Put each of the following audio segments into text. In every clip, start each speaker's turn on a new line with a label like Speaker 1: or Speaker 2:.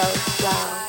Speaker 1: so slow.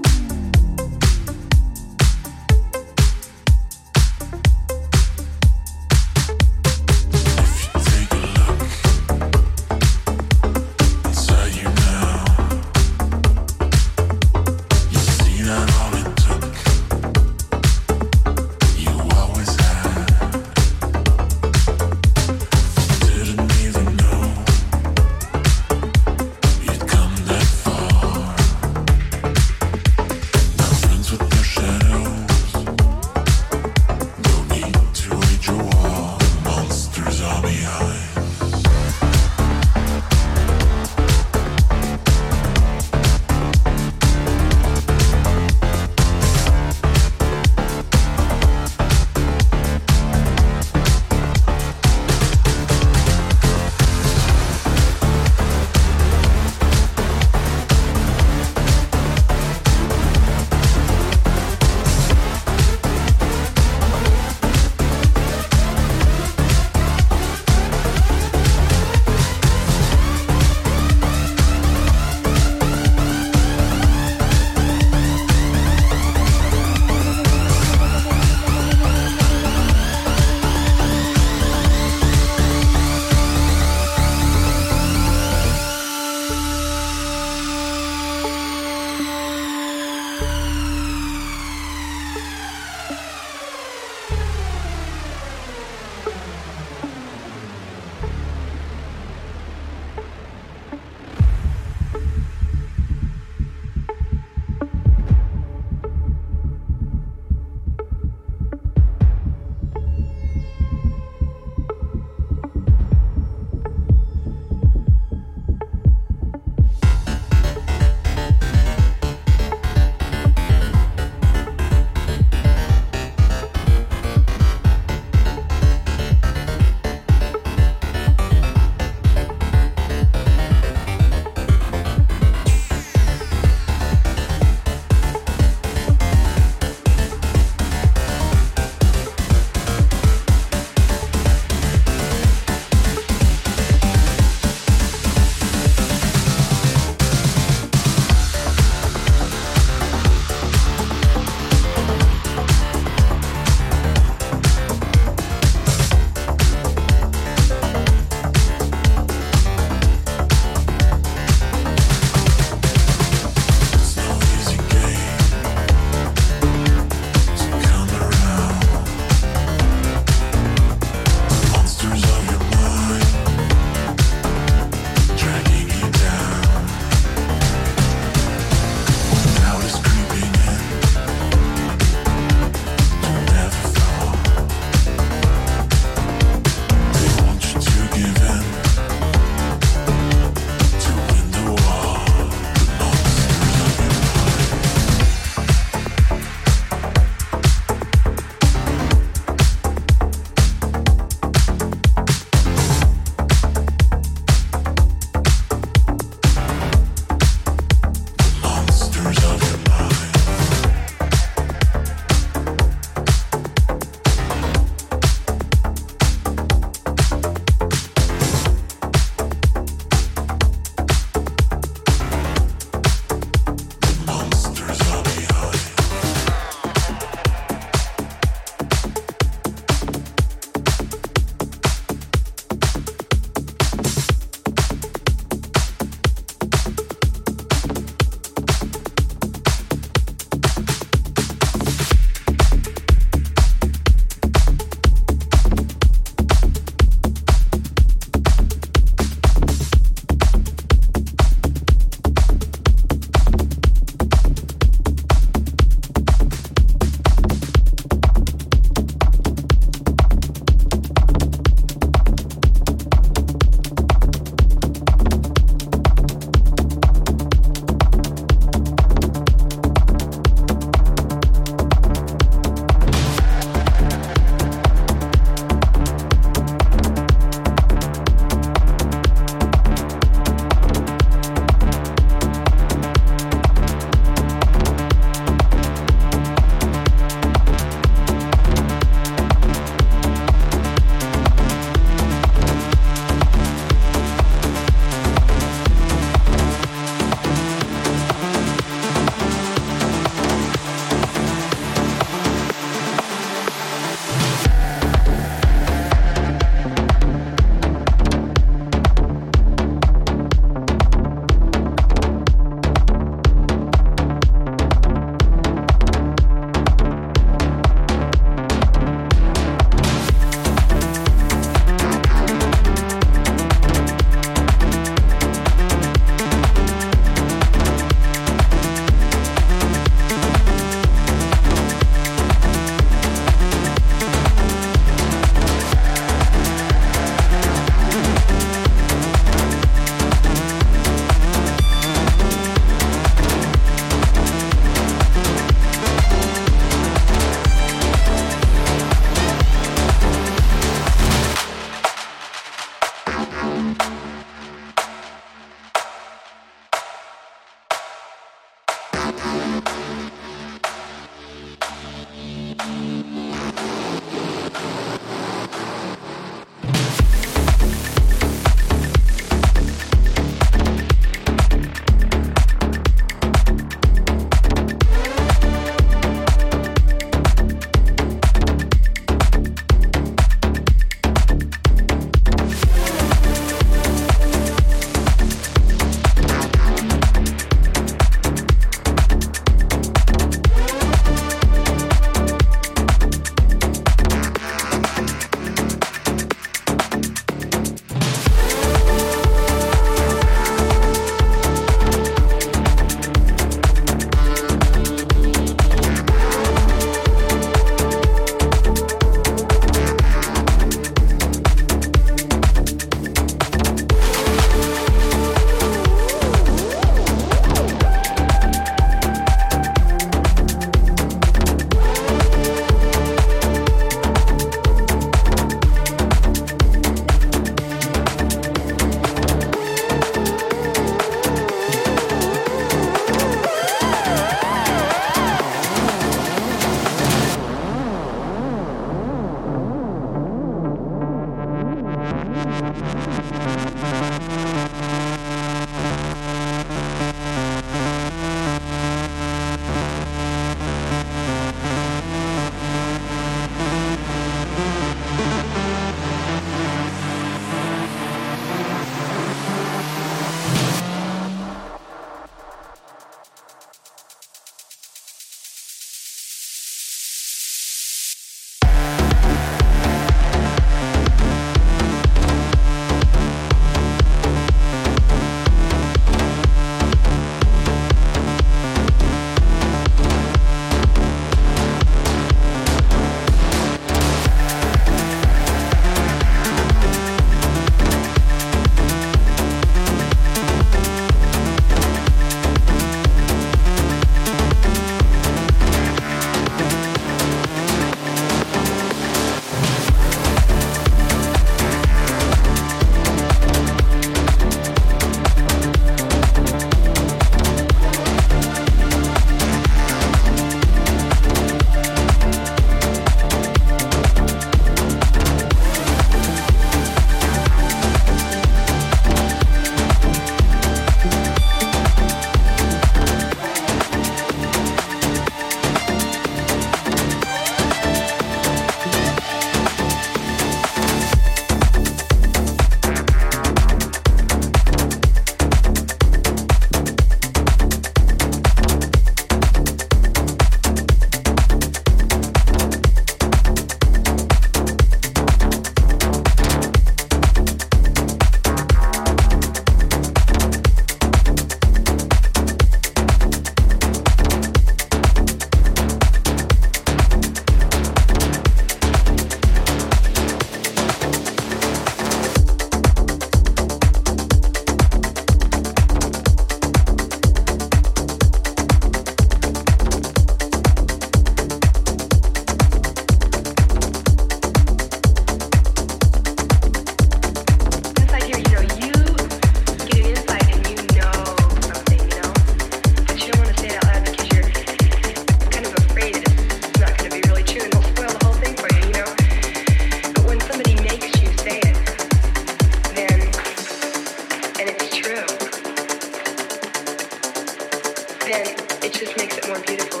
Speaker 2: And it just makes it more beautiful.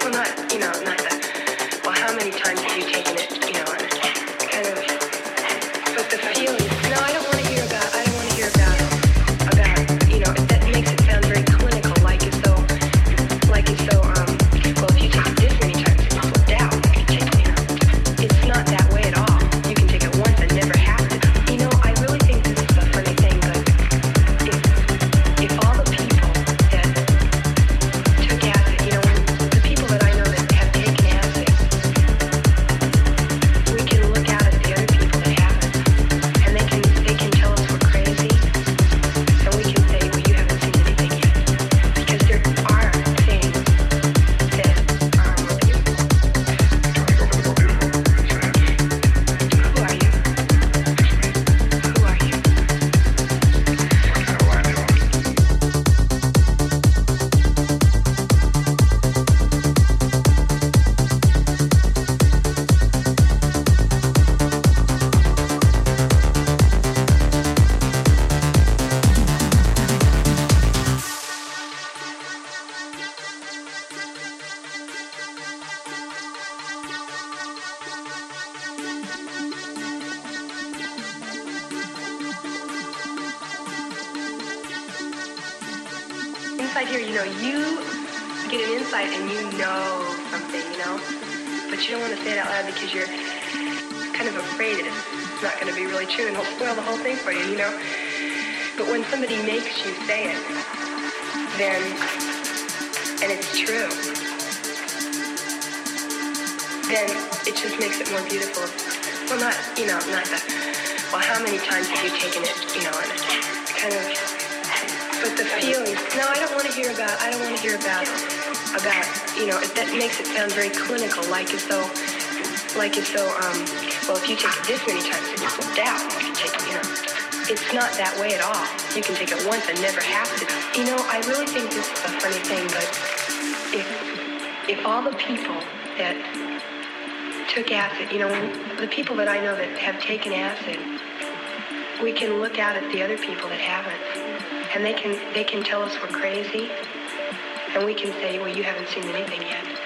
Speaker 2: Well, not, you know, not that. Well, how many times have you taken it, you know, kind of, but the feeling. it just makes it more beautiful. Well, not, you know, not that. Well, how many times have you taken it, you know, and kind of, but the feeling, no, I don't want to hear about, I don't want to hear about, about, you know, that makes it sound very clinical, like as though, like as though, um, well, if you take it this many times, it's flipped out. If you take it, you know, it's not that way at all. You can take it once and never have to. You know, I really think this is a funny thing, but if, if all the people that took acid, you know, the people that I know that have taken acid, we can look out at the other people that haven't, and they can they can tell us we're crazy, and we can say, well, you haven't seen anything yet.